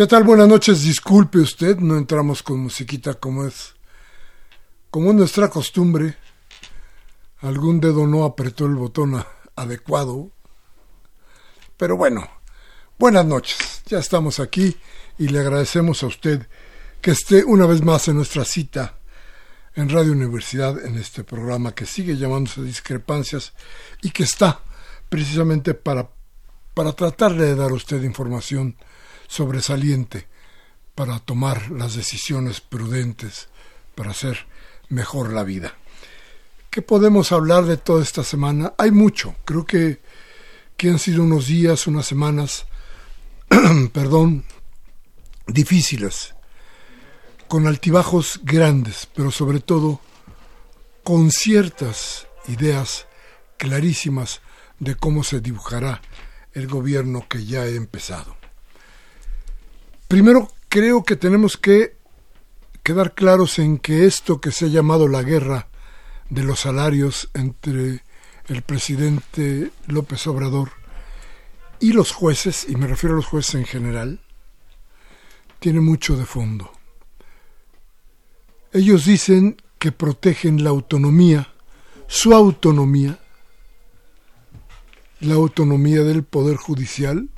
¿Qué tal? Buenas noches. Disculpe usted, no entramos con musiquita como es como es nuestra costumbre. Algún dedo no apretó el botón adecuado. Pero bueno, buenas noches. Ya estamos aquí y le agradecemos a usted que esté una vez más en nuestra cita en Radio Universidad en este programa que sigue llamándose Discrepancias y que está precisamente para, para tratar de dar a usted información sobresaliente para tomar las decisiones prudentes para hacer mejor la vida. ¿Qué podemos hablar de toda esta semana? Hay mucho. Creo que, que han sido unos días, unas semanas, perdón, difíciles, con altibajos grandes, pero sobre todo con ciertas ideas clarísimas de cómo se dibujará el gobierno que ya he empezado. Primero, creo que tenemos que quedar claros en que esto que se ha llamado la guerra de los salarios entre el presidente López Obrador y los jueces, y me refiero a los jueces en general, tiene mucho de fondo. Ellos dicen que protegen la autonomía, su autonomía, la autonomía del Poder Judicial,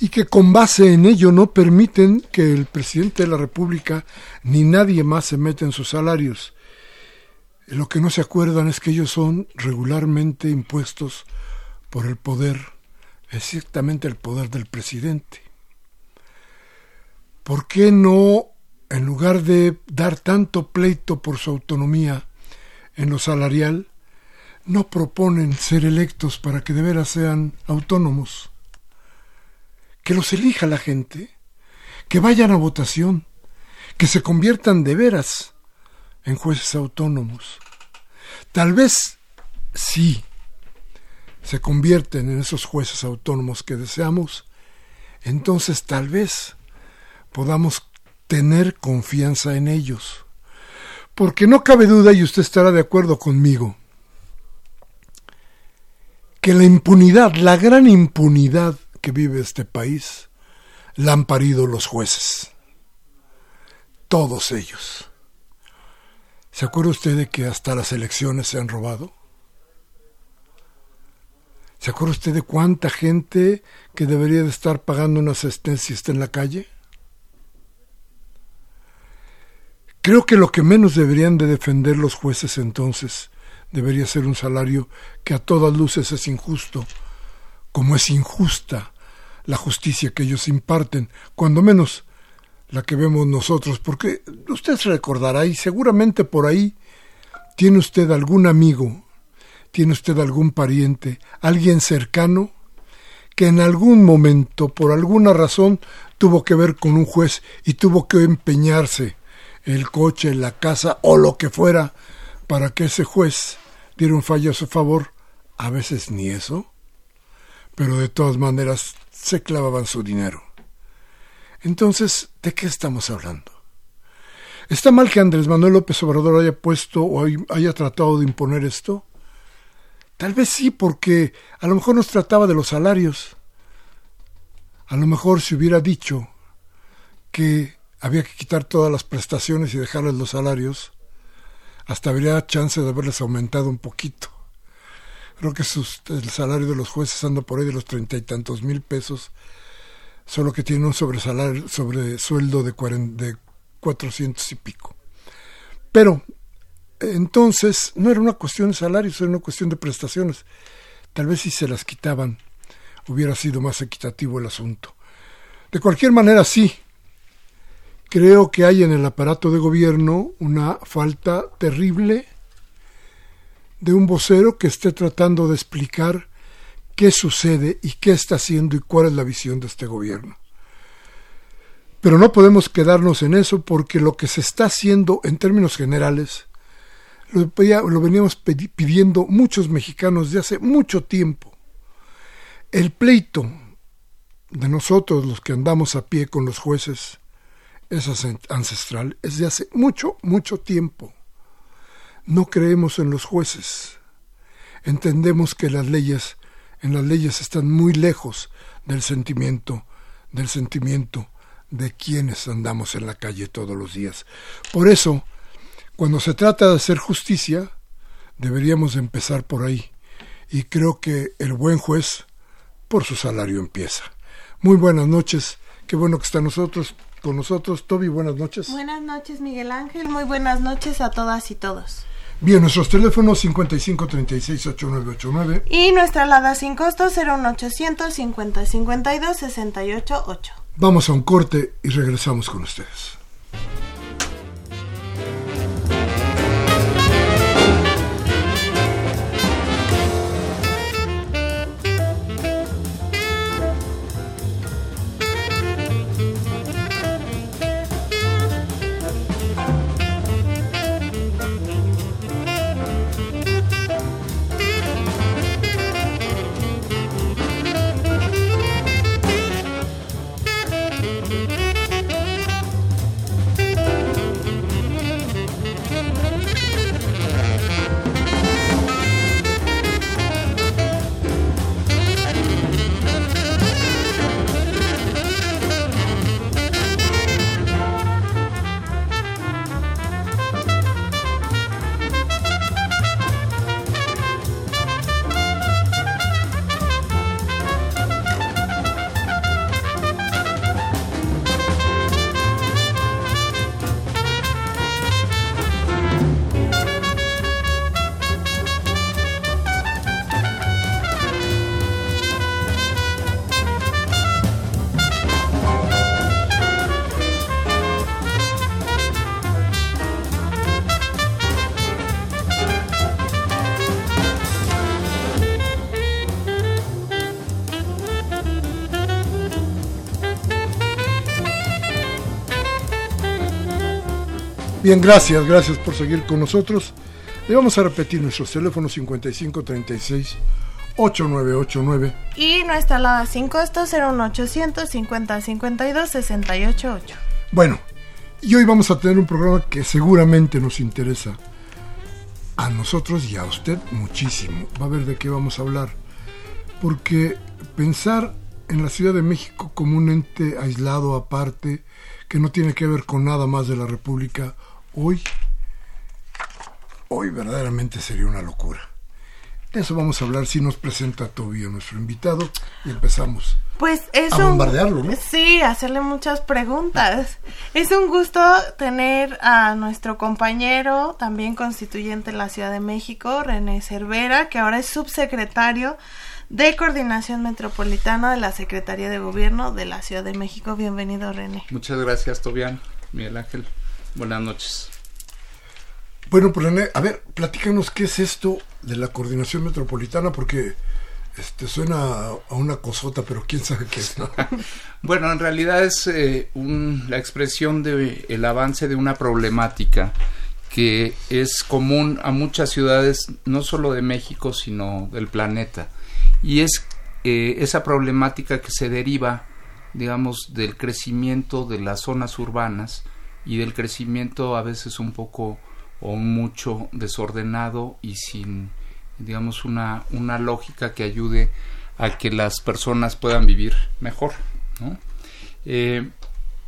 y que con base en ello no permiten que el presidente de la República ni nadie más se meta en sus salarios. Lo que no se acuerdan es que ellos son regularmente impuestos por el poder, exactamente el poder del presidente. ¿Por qué no, en lugar de dar tanto pleito por su autonomía en lo salarial, no proponen ser electos para que de veras sean autónomos? Que los elija la gente, que vayan a votación, que se conviertan de veras en jueces autónomos. Tal vez sí se convierten en esos jueces autónomos que deseamos, entonces tal vez podamos tener confianza en ellos. Porque no cabe duda, y usted estará de acuerdo conmigo, que la impunidad, la gran impunidad que vive este país la han parido los jueces. Todos ellos. ¿Se acuerda usted de que hasta las elecciones se han robado? ¿Se acuerda usted de cuánta gente que debería de estar pagando una asistencia está en la calle? Creo que lo que menos deberían de defender los jueces entonces debería ser un salario que a todas luces es injusto, como es injusta la justicia que ellos imparten, cuando menos la que vemos nosotros, porque usted se recordará y seguramente por ahí tiene usted algún amigo, tiene usted algún pariente, alguien cercano que en algún momento, por alguna razón, tuvo que ver con un juez y tuvo que empeñarse el coche, la casa o lo que fuera para que ese juez diera un fallo a su favor. A veces ni eso pero de todas maneras se clavaban su dinero. Entonces, ¿de qué estamos hablando? ¿Está mal que Andrés Manuel López Obrador haya puesto o haya tratado de imponer esto? Tal vez sí, porque a lo mejor nos trataba de los salarios. A lo mejor si hubiera dicho que había que quitar todas las prestaciones y dejarles los salarios, hasta habría chance de haberles aumentado un poquito creo que el salario de los jueces anda por ahí de los treinta y tantos mil pesos, solo que tiene un sobresalario, sobresueldo de, de 400 y pico. Pero entonces no era una cuestión de salarios, era una cuestión de prestaciones. Tal vez si se las quitaban hubiera sido más equitativo el asunto. De cualquier manera, sí. Creo que hay en el aparato de gobierno una falta terrible de un vocero que esté tratando de explicar qué sucede y qué está haciendo y cuál es la visión de este gobierno. Pero no podemos quedarnos en eso porque lo que se está haciendo en términos generales lo, veníamos pidiendo muchos mexicanos de hace mucho tiempo. El pleito de nosotros, los que andamos a pie con los jueces, es ancestral, es de hace mucho, mucho tiempo. No creemos en los jueces. Entendemos que las leyes, en las leyes están muy lejos del sentimiento, del sentimiento de quienes andamos en la calle todos los días. Por eso, cuando se trata de hacer justicia, deberíamos empezar por ahí. Y creo que el buen juez por su salario empieza. Muy buenas noches. Qué bueno que está nosotros, con nosotros. Toby, buenas noches. Buenas noches, Miguel Ángel. Muy buenas noches a todas y todos. Bien, nuestros teléfonos 55 36 8989 y nuestra alada sin costo 01800 50 52 68 8. Vamos a un corte y regresamos con ustedes. Bien, gracias, gracias por seguir con nosotros. Le vamos a repetir nuestros teléfonos 5536 8989 y nuestra alada sin costo 01800 50 52 688. Bueno, y hoy vamos a tener un programa que seguramente nos interesa a nosotros y a usted muchísimo. Va a ver de qué vamos a hablar. Porque pensar en la Ciudad de México como un ente aislado aparte, que no tiene que ver con nada más de la República, hoy, hoy verdaderamente sería una locura. De eso vamos a hablar si nos presenta Toby a nuestro invitado y empezamos. Pues es a bombardearlo, ¿no? Sí, hacerle muchas preguntas. Es un gusto tener a nuestro compañero, también constituyente de la Ciudad de México, René Cervera, que ahora es subsecretario de Coordinación Metropolitana de la Secretaría de Gobierno de la Ciudad de México. Bienvenido, René. Muchas gracias, Tobián, Miguel Ángel. Buenas noches. Bueno, pues a ver, platícanos qué es esto de la coordinación metropolitana, porque este suena a una cosota, pero quién sabe qué es. bueno, en realidad es eh, la expresión del el avance de una problemática que es común a muchas ciudades, no solo de México, sino del planeta. Y es eh, esa problemática que se deriva, digamos, del crecimiento de las zonas urbanas, y del crecimiento a veces un poco o mucho desordenado y sin digamos una, una lógica que ayude a que las personas puedan vivir mejor eh,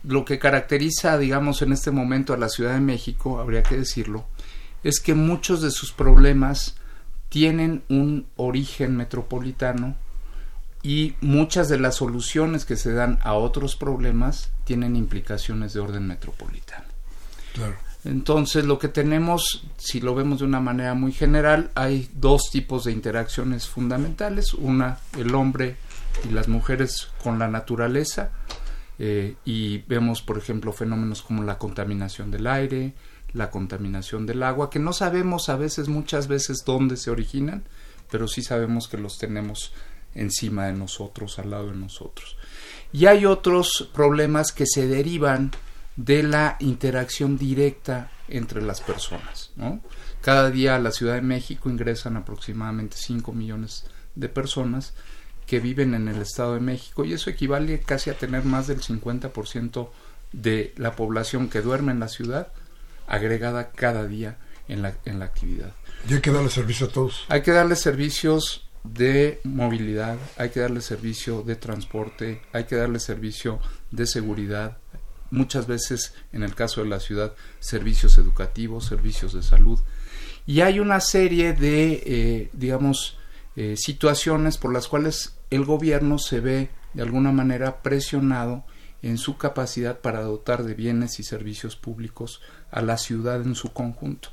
lo que caracteriza digamos en este momento a la Ciudad de México habría que decirlo es que muchos de sus problemas tienen un origen metropolitano y muchas de las soluciones que se dan a otros problemas tienen implicaciones de orden metropolitano. Claro. Entonces, lo que tenemos, si lo vemos de una manera muy general, hay dos tipos de interacciones fundamentales. Una, el hombre y las mujeres con la naturaleza. Eh, y vemos, por ejemplo, fenómenos como la contaminación del aire, la contaminación del agua, que no sabemos a veces, muchas veces, dónde se originan, pero sí sabemos que los tenemos encima de nosotros, al lado de nosotros. Y hay otros problemas que se derivan de la interacción directa entre las personas. Cada día a la Ciudad de México ingresan aproximadamente 5 millones de personas que viven en el Estado de México y eso equivale casi a tener más del 50% de la población que duerme en la ciudad agregada cada día en la, en la actividad. Y hay que darle servicio a todos. Hay que darle servicios de movilidad, hay que darle servicio de transporte, hay que darle servicio de seguridad, muchas veces en el caso de la ciudad servicios educativos, servicios de salud. Y hay una serie de eh, digamos eh, situaciones por las cuales el gobierno se ve de alguna manera presionado en su capacidad para dotar de bienes y servicios públicos a la ciudad en su conjunto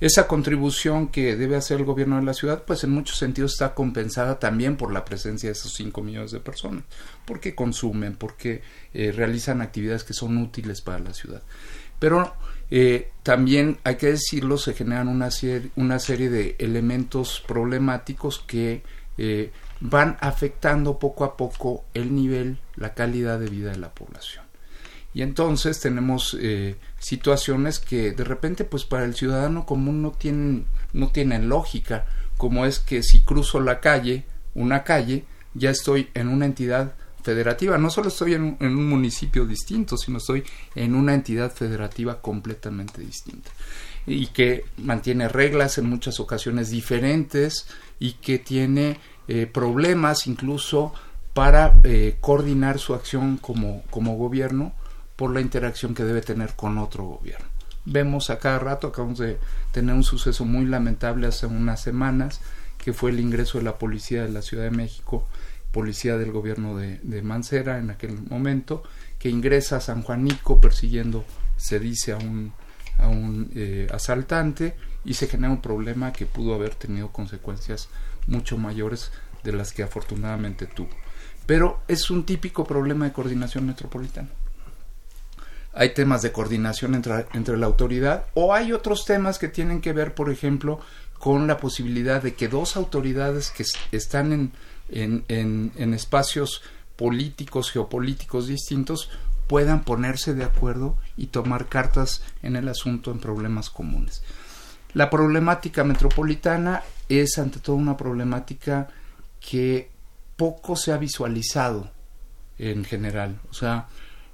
esa contribución que debe hacer el gobierno de la ciudad, pues en muchos sentidos está compensada también por la presencia de esos 5 millones de personas, porque consumen, porque eh, realizan actividades que son útiles para la ciudad. Pero eh, también hay que decirlo, se generan una, serie, una serie de elementos problemáticos que eh, van afectando poco a poco el nivel, la calidad de vida de la población. Y entonces tenemos eh, situaciones que de repente pues para el ciudadano común no tienen, no tienen lógica, como es que si cruzo la calle, una calle, ya estoy en una entidad federativa. No solo estoy en un, municipio distinto, sino estoy en una entidad federativa completamente distinta. Y que mantiene reglas en muchas ocasiones diferentes y que tiene eh, problemas incluso para eh, coordinar su acción como, como gobierno por la interacción que debe tener con otro gobierno. Vemos a cada rato, acabamos de tener un suceso muy lamentable hace unas semanas, que fue el ingreso de la policía de la Ciudad de México, policía del gobierno de, Mancera en aquel momento, que ingresa a San Juanico persiguiendo, se dice, a un, a un eh, asaltante y se genera un problema que pudo haber tenido consecuencias mucho mayores de las que afortunadamente tuvo. Pero es un típico problema de coordinación metropolitana hay temas de coordinación entre, entre, la autoridad o hay otros temas que tienen que ver, por ejemplo, con la posibilidad de que dos autoridades que están en, en, en, espacios políticos, geopolíticos distintos, puedan ponerse de acuerdo y tomar cartas en el asunto en problemas comunes. La problemática metropolitana es ante todo una problemática que poco se ha visualizado en general. O sea,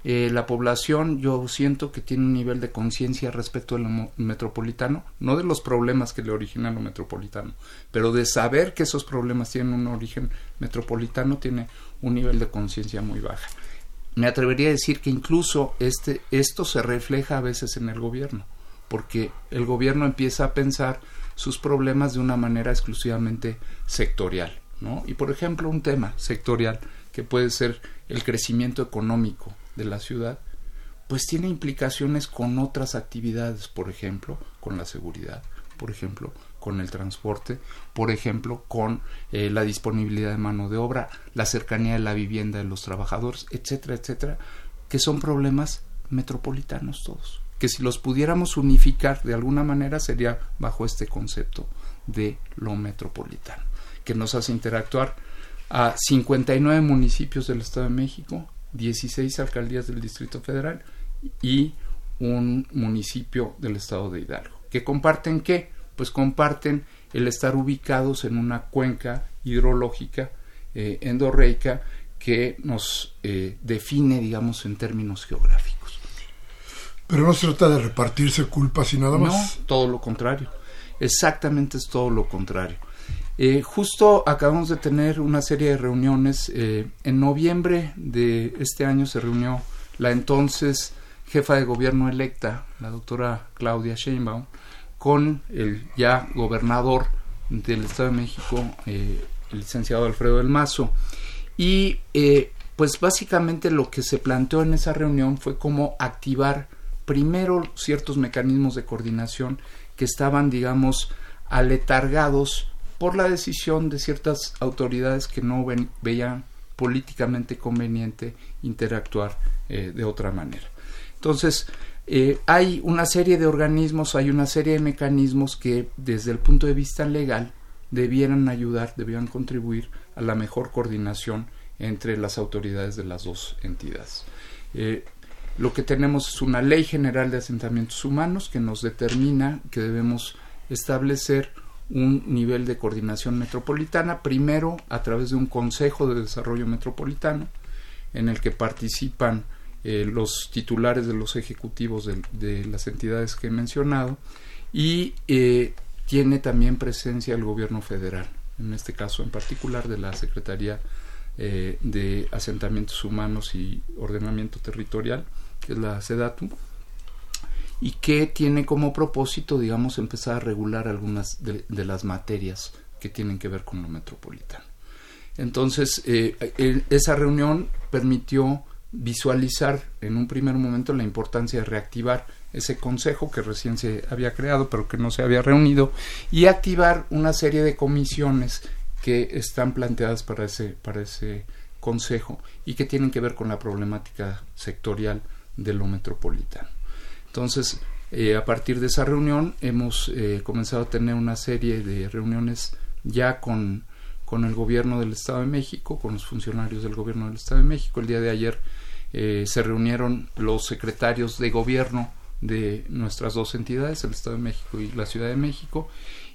eh, la población yo siento que tiene un nivel de conciencia respecto al metropolitano, no de los problemas que le originan lo metropolitano, pero de saber que esos problemas tienen un origen metropolitano tiene un nivel de conciencia muy baja. Me atrevería a decir que incluso este, esto se refleja a veces en el gobierno, porque el gobierno empieza a pensar sus problemas de una manera exclusivamente sectorial, ¿no? Y por ejemplo, un tema sectorial que puede ser el crecimiento económico de la ciudad, pues tiene implicaciones con otras actividades, por ejemplo, con la seguridad, por ejemplo, con el transporte, por ejemplo, con eh, la disponibilidad de mano de obra, la cercanía de la vivienda de los trabajadores, etcétera, etcétera, que son problemas metropolitanos todos, que si los pudiéramos unificar de alguna manera sería bajo este concepto de lo metropolitano, que nos hace interactuar a 59 municipios del Estado de México, 16 alcaldías del Distrito Federal y un municipio del estado de Hidalgo. ¿Que comparten qué? Pues comparten el estar ubicados en una cuenca hidrológica eh, endorreica que nos eh, define, digamos, en términos geográficos. Pero no se trata de repartirse culpas y nada más. No, todo lo contrario. Exactamente es todo lo contrario. Eh, justo acabamos de tener una serie de reuniones. Eh, en noviembre de este año se reunió la entonces jefa de gobierno electa, la doctora Claudia Sheinbaum, con el ya gobernador del Estado de México, eh, el licenciado Alfredo del Mazo. Y pues básicamente lo que se planteó en esa reunión fue cómo activar primero ciertos mecanismos de coordinación que estaban, digamos, aletargados por la decisión de ciertas autoridades que no veían políticamente conveniente interactuar eh, de otra manera. Entonces, eh, hay una serie de organismos, hay una serie de mecanismos que desde el punto de vista legal debieran ayudar, debieran contribuir a la mejor coordinación entre las autoridades de las dos entidades. Eh, lo que tenemos es una ley general de asentamientos humanos que nos determina que debemos establecer un nivel de coordinación metropolitana, primero a través de un Consejo de Desarrollo Metropolitano, en el que participan eh, los titulares de los ejecutivos de, las entidades que he mencionado y eh, tiene también presencia el gobierno federal, en este caso en particular de la Secretaría eh, de Asentamientos Humanos y Ordenamiento Territorial, que es la SEDATU, y que tiene como propósito, digamos, empezar a regular algunas de, las materias que tienen que ver con lo metropolitano. Entonces, esa reunión permitió visualizar en un primer momento la importancia de reactivar ese consejo que recién se había creado pero que no se había reunido y activar una serie de comisiones que están planteadas para ese, para ese consejo y que tienen que ver con la problemática sectorial de lo metropolitano. Entonces, eh, a partir de esa reunión hemos eh, comenzado a tener una serie de reuniones ya con, con el gobierno del Estado de México, con los funcionarios del gobierno del Estado de México. El día de ayer eh, se reunieron los secretarios de gobierno de nuestras dos entidades, el Estado de México y la Ciudad de México,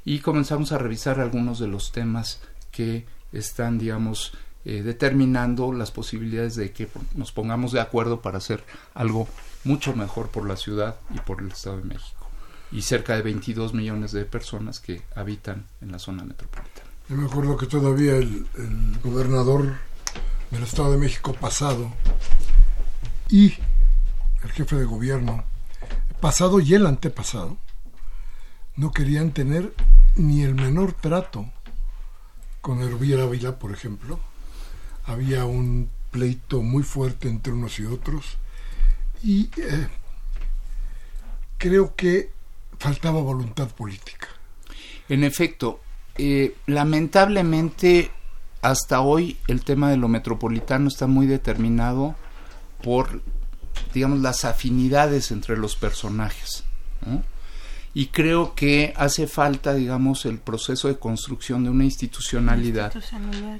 y comenzamos a revisar algunos de los temas que están, digamos, eh, determinando las posibilidades de que nos pongamos de acuerdo para hacer algo mucho mejor por la ciudad y por el Estado de México. Y cerca de 22 millones de personas que habitan en la zona metropolitana. Yo me acuerdo que todavía el, gobernador del Estado de México pasado y el jefe de gobierno, pasado y el antepasado, no querían tener ni el menor trato con Herbier Ávila, por ejemplo. Había un pleito muy fuerte entre unos y otros y eh, creo que faltaba voluntad política. En efecto, eh, lamentablemente hasta hoy el tema de lo metropolitano está muy determinado por, digamos, las afinidades entre los personajes. Y creo que hace falta, digamos, el proceso de construcción de una institucionalidad,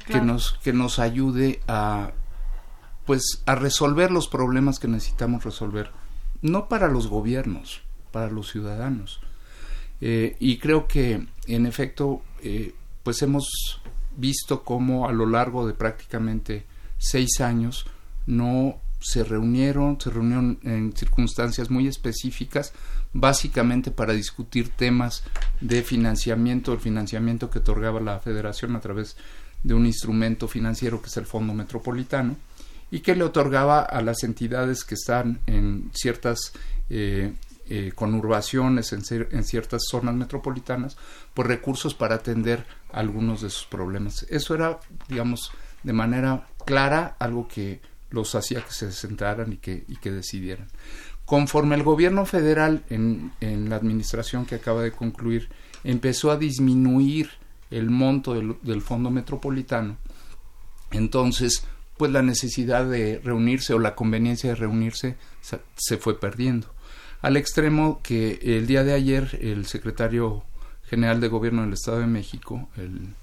que, nos, que nos ayude a, pues, a resolver los problemas que necesitamos resolver, no para los gobiernos, para los ciudadanos. Eh, y creo que, en efecto, eh, pues hemos visto cómo a lo largo de prácticamente seis años no se reunieron, se reunieron en circunstancias muy específicas, básicamente para discutir temas de financiamiento, el financiamiento que otorgaba la federación a través de un instrumento financiero que es el Fondo Metropolitano y que le otorgaba a las entidades que están en ciertas eh, eh, conurbaciones, en, ciertas zonas metropolitanas, por recursos para atender algunos de sus problemas. Eso era, digamos, de manera clara algo que los hacía que se sentaran y que, y que decidieran. Conforme el gobierno federal en, en, la administración que acaba de concluir empezó a disminuir el monto del, del fondo metropolitano, entonces pues la necesidad de reunirse o la conveniencia de reunirse se, fue perdiendo. Al extremo que el día de ayer el secretario general de gobierno del Estado de México, el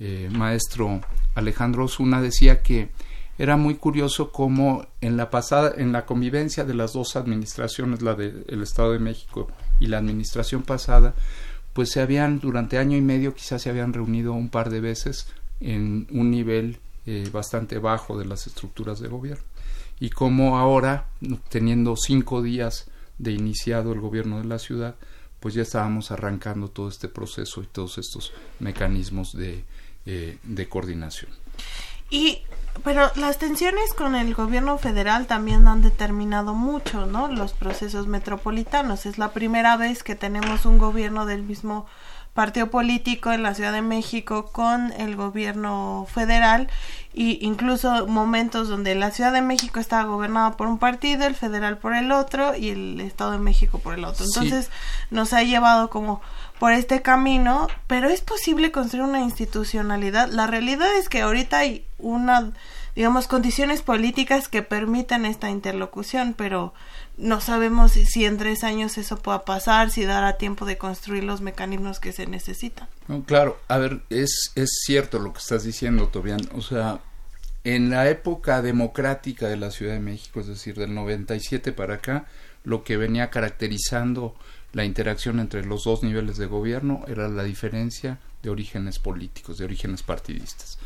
eh, maestro Alejandro Osuna, decía que era muy curioso cómo en la pasada, en la convivencia de las dos administraciones, la del Estado de México y la administración pasada, pues se habían durante año y medio quizás se habían reunido un par de veces en un nivel eh, bastante bajo de las estructuras de gobierno y cómo ahora teniendo cinco días de iniciado el gobierno de la ciudad pues ya estábamos arrancando todo este proceso y todos estos mecanismos de, eh, de coordinación y pero las tensiones con el gobierno federal también han determinado mucho, ¿no? Los procesos metropolitanos. Es la primera vez que tenemos un gobierno del mismo partido político en la Ciudad de México con el gobierno federal y incluso momentos donde la Ciudad de México estaba gobernada por un partido, el federal por el otro y el Estado de México por el otro. Entonces nos ha llevado como por este camino, pero es posible construir una institucionalidad. La realidad es que ahorita hay una, digamos, condiciones políticas que permiten esta interlocución, pero no sabemos si, en tres años eso pueda pasar, si dará tiempo de construir los mecanismos que se necesitan. claro, a ver, es, es cierto lo que estás diciendo, Tobián. O sea, en la época democrática de la Ciudad de México, es decir, del 97 para acá, lo que venía caracterizando la interacción entre los dos niveles de gobierno era la diferencia de orígenes políticos, de orígenes partidistas.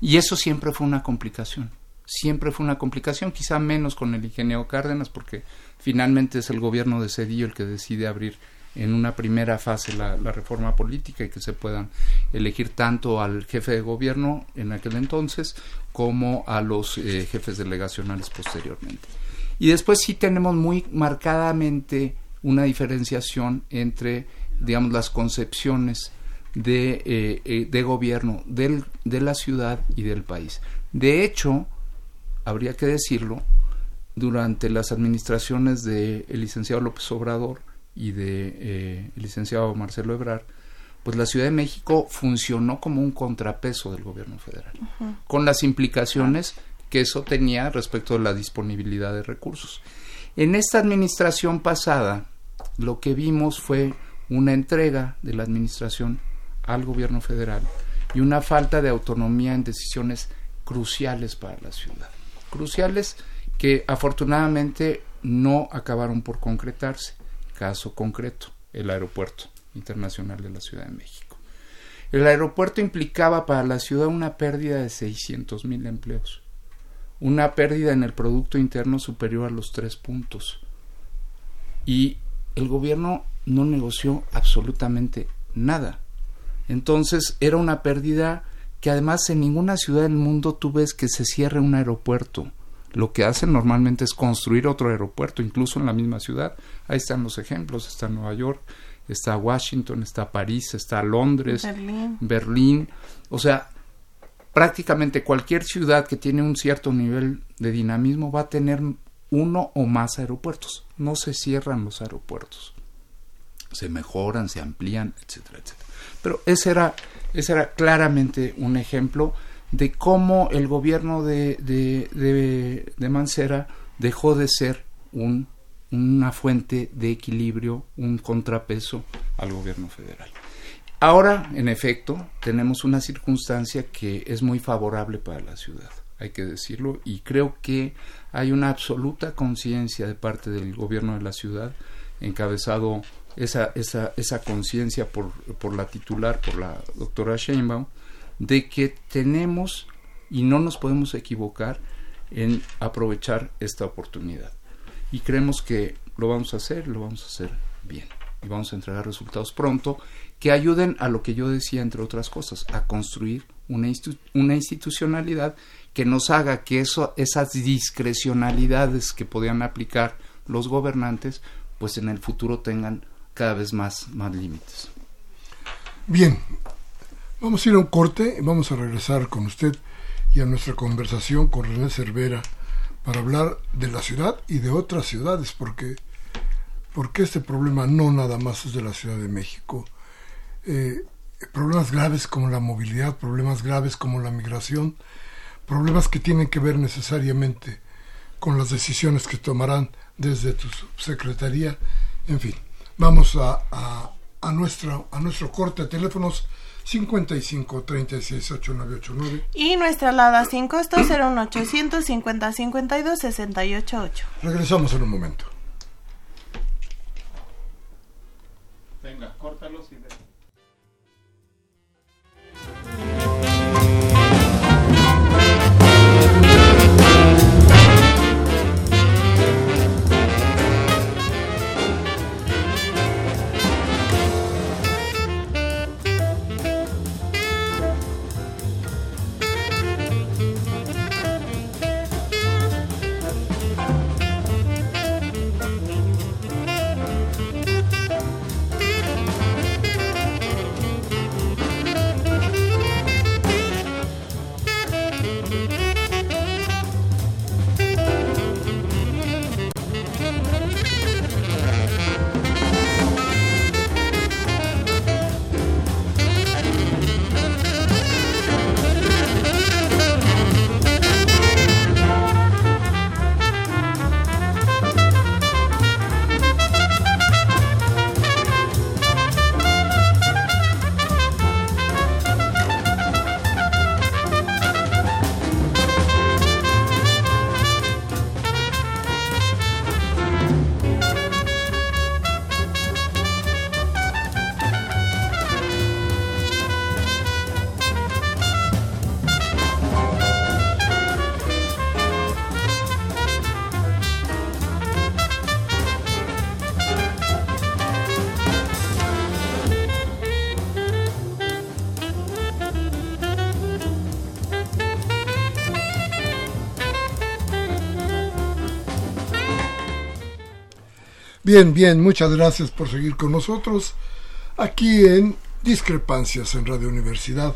Y eso siempre fue una complicación siempre fue una complicación, quizá menos con el ingeniero Cárdenas, porque finalmente es el gobierno de Cedillo el que decide abrir en una primera fase la, reforma política y que se puedan elegir tanto al jefe de gobierno en aquel entonces como a los eh, jefes delegacionales posteriormente. Y después sí tenemos muy marcadamente una diferenciación entre, digamos, las concepciones de, eh, eh, de gobierno de la ciudad y del país. De hecho, habría que decirlo, durante las administraciones del licenciado López Obrador y de eh, el licenciado Marcelo Ebrard, pues la Ciudad de México funcionó como un contrapeso del gobierno federal, con las implicaciones que eso tenía respecto de la disponibilidad de recursos. En esta administración pasada, lo que vimos fue una entrega de la administración al gobierno federal y una falta de autonomía en decisiones cruciales para la ciudad cruciales que afortunadamente no acabaron por concretarse. Caso concreto, el aeropuerto internacional de la Ciudad de México. El aeropuerto implicaba para la ciudad una pérdida de 600 mil empleos, una pérdida en el Producto Interno superior a los tres puntos. Y el gobierno no negoció absolutamente nada. Entonces era una pérdida que además en ninguna ciudad del mundo tú ves que se cierre un aeropuerto. Lo que hacen normalmente es construir otro aeropuerto, incluso en la misma ciudad. Ahí están los ejemplos, está Nueva York, está Washington, está París, está Londres, Berlín. Berlín. O sea, prácticamente cualquier ciudad que tiene un cierto nivel de dinamismo va a tener uno o más aeropuertos. No se cierran los aeropuertos. Se mejoran, se amplían, etcétera, etcétera. Pero ese era ese era claramente un ejemplo de cómo el gobierno de, de, Mancera dejó de ser un, una fuente de equilibrio, un contrapeso al gobierno federal. Ahora, en efecto, tenemos una circunstancia que es muy favorable para la ciudad, hay que decirlo, y creo que hay una absoluta conciencia de parte del gobierno de la ciudad, encabezado esa, esa, esa conciencia por, por la titular, por la doctora Sheinbaum, de que tenemos y no nos podemos equivocar en aprovechar esta oportunidad. Y creemos que lo vamos a hacer, lo vamos a hacer bien. Y vamos a entregar resultados pronto que ayuden a lo que yo decía, entre otras cosas, a construir una, una institucionalidad que nos haga que eso, esas discrecionalidades que podían aplicar los gobernantes, pues en el futuro tengan cada vez más, más límites. Bien, vamos a ir a un corte y vamos a regresar con usted y a nuestra conversación con René Cervera para hablar de la ciudad y de otras ciudades, porque, porque este problema no nada más es de la Ciudad de México. Eh, problemas graves como la movilidad, problemas graves como la migración, problemas que tienen que ver necesariamente con las decisiones que tomarán desde tu secretaría, en fin. Vamos a, a, a, nuestro, a nuestro corte de teléfonos 55 36 8989 y nuestra alada sin costo 01800 50 52 688. Regresamos en un momento. Venga, córtalos y Bien, bien, muchas gracias por seguir con nosotros aquí en Discrepancias en Radio Universidad,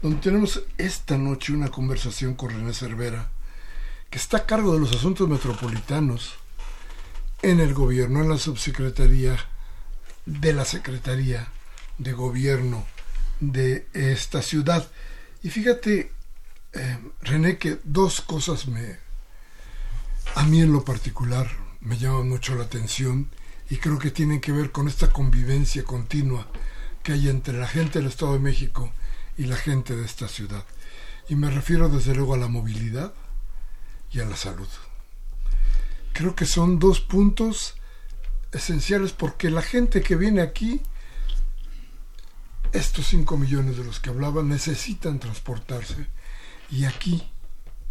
donde tenemos esta noche una conversación con René Cervera, que está a cargo de los asuntos metropolitanos en el gobierno, en la subsecretaría de la Secretaría de Gobierno de esta ciudad. Y fíjate, eh, René, que dos cosas me, a mí en lo particular, me llama mucho la atención y creo que tienen que ver con esta convivencia continua que hay entre la gente del Estado de México y la gente de esta ciudad. Y me refiero desde luego a la movilidad y a la salud. Creo que son dos puntos esenciales porque la gente que viene aquí, estos 5 millones de los que hablaba, necesitan transportarse y aquí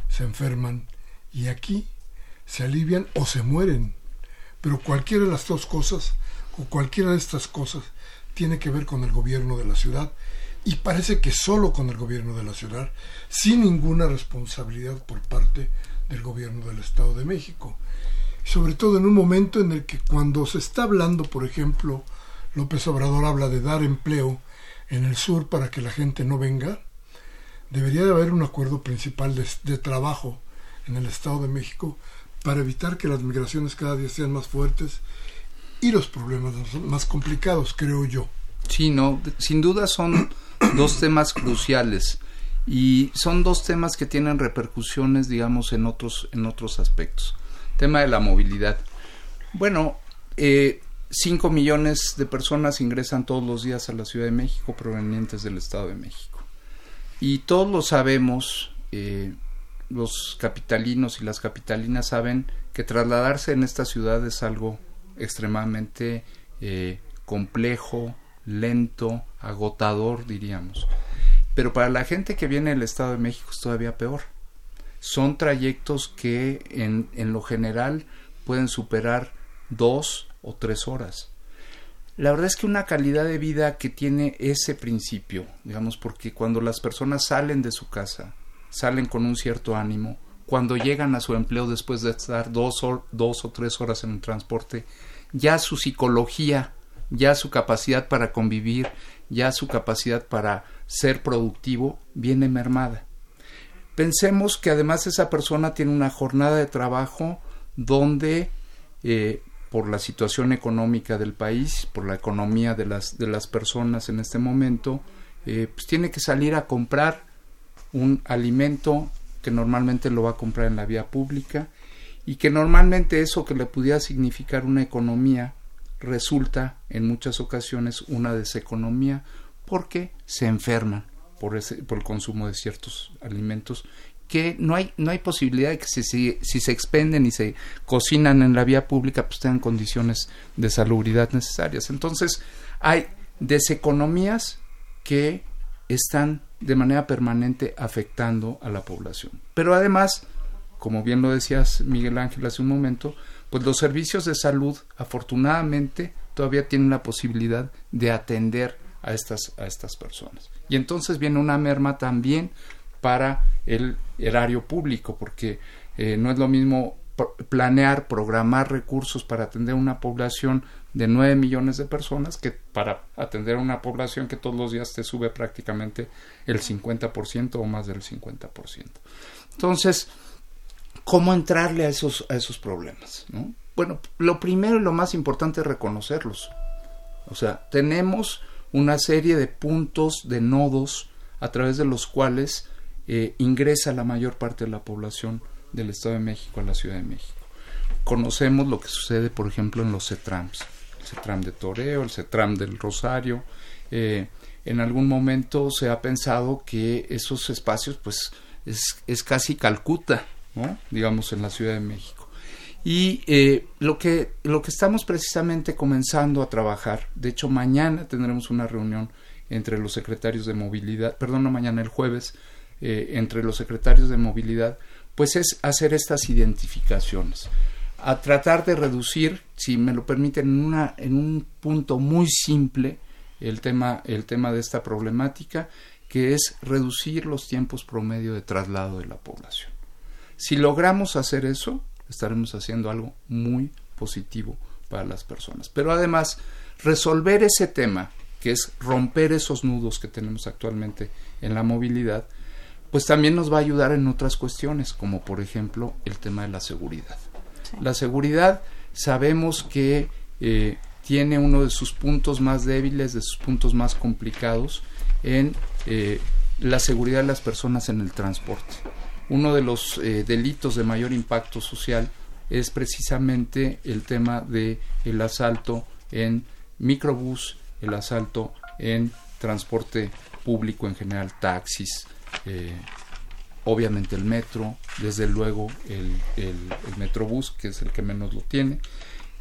se enferman y aquí se alivian o se mueren. Pero cualquiera de las dos cosas, o cualquiera de estas cosas, tiene que ver con el gobierno de la ciudad y parece que solo con el gobierno de la ciudad, sin ninguna responsabilidad por parte del gobierno del Estado de México. Sobre todo en un momento en el que cuando se está hablando, por ejemplo, López Obrador habla de dar empleo en el sur para que la gente no venga, debería de haber un acuerdo principal de, de trabajo en el Estado de México para evitar que las migraciones cada día sean más fuertes y los problemas más complicados, creo yo. Sí, no, sin duda son dos temas cruciales y son dos temas que tienen repercusiones, digamos, en otros en otros aspectos. Tema de la movilidad. Bueno, eh, 5 millones de personas ingresan todos los días a la Ciudad de México provenientes del Estado de México. Y todos lo sabemos, eh, los capitalinos y las capitalinas saben que trasladarse en esta ciudad es algo extremadamente eh, complejo, lento, agotador, diríamos. Pero para la gente que viene del Estado de México es todavía peor. Son trayectos que en, en lo general pueden superar dos o tres horas. La verdad es que una calidad de vida que tiene ese principio, digamos, porque cuando las personas salen de su casa, salen con un cierto ánimo, cuando llegan a su empleo después de estar dos, o, dos o tres horas en un transporte, ya su psicología, ya su capacidad para convivir, ya su capacidad para ser productivo viene mermada. Pensemos que además esa persona tiene una jornada de trabajo donde eh, por la situación económica del país, por la economía de las, de las personas en este momento, eh, pues tiene que salir a comprar un alimento que normalmente lo va a comprar en la vía pública y que normalmente eso que le pudiera significar una economía resulta en muchas ocasiones una deseconomía porque se enferman por, ese, por el consumo de ciertos alimentos que no hay, no hay posibilidad de que si, si, si, se expenden y se cocinan en la vía pública pues tengan condiciones de salubridad necesarias. Entonces hay deseconomías que están de manera permanente afectando a la población. Pero además, como bien lo decías Miguel Ángel hace un momento, pues los servicios de salud afortunadamente todavía tienen la posibilidad de atender a estas, a estas personas. Y entonces viene una merma también para el erario público, porque eh, no es lo mismo planear, programar recursos para atender una población de 9 millones de personas que para atender a una población que todos los días te sube prácticamente el 50% o más del 50%. Entonces, ¿cómo entrarle a esos, a esos problemas? ¿no? Bueno, lo primero y lo más importante es reconocerlos. O sea, tenemos una serie de puntos, de nodos, a través de los cuales eh, ingresa la mayor parte de la población del Estado de México a la Ciudad de México. Conocemos lo que sucede, por ejemplo, en los CETRAMS, CETRAM de Toreo, el CETRAM del Rosario. Eh, en algún momento se ha pensado que esos espacios, pues, es, casi Calcuta, ¿no? digamos, en la Ciudad de México. Y eh, lo, que, lo que estamos precisamente comenzando a trabajar, de hecho mañana tendremos una reunión entre los secretarios de movilidad, perdón, no mañana, el jueves, eh, entre los secretarios de movilidad, pues es hacer estas identificaciones, a tratar de reducir, si me lo permiten, en, una, en un punto muy simple el tema, el tema de esta problemática, que es reducir los tiempos promedio de traslado de la población. Si logramos hacer eso, estaremos haciendo algo muy positivo para las personas. Pero además, resolver ese tema, que es romper esos nudos que tenemos actualmente en la movilidad, pues también nos va a ayudar en otras cuestiones, como por ejemplo el tema de la seguridad. La seguridad sabemos que eh, tiene uno de sus puntos más débiles, de sus puntos más complicados en eh, la seguridad de las personas en el transporte. Uno de los eh, delitos de mayor impacto social es precisamente el tema de el asalto en microbús, el asalto en transporte público en general, taxis, eh, obviamente el metro, desde luego el, el, metrobús, que es el que menos lo tiene.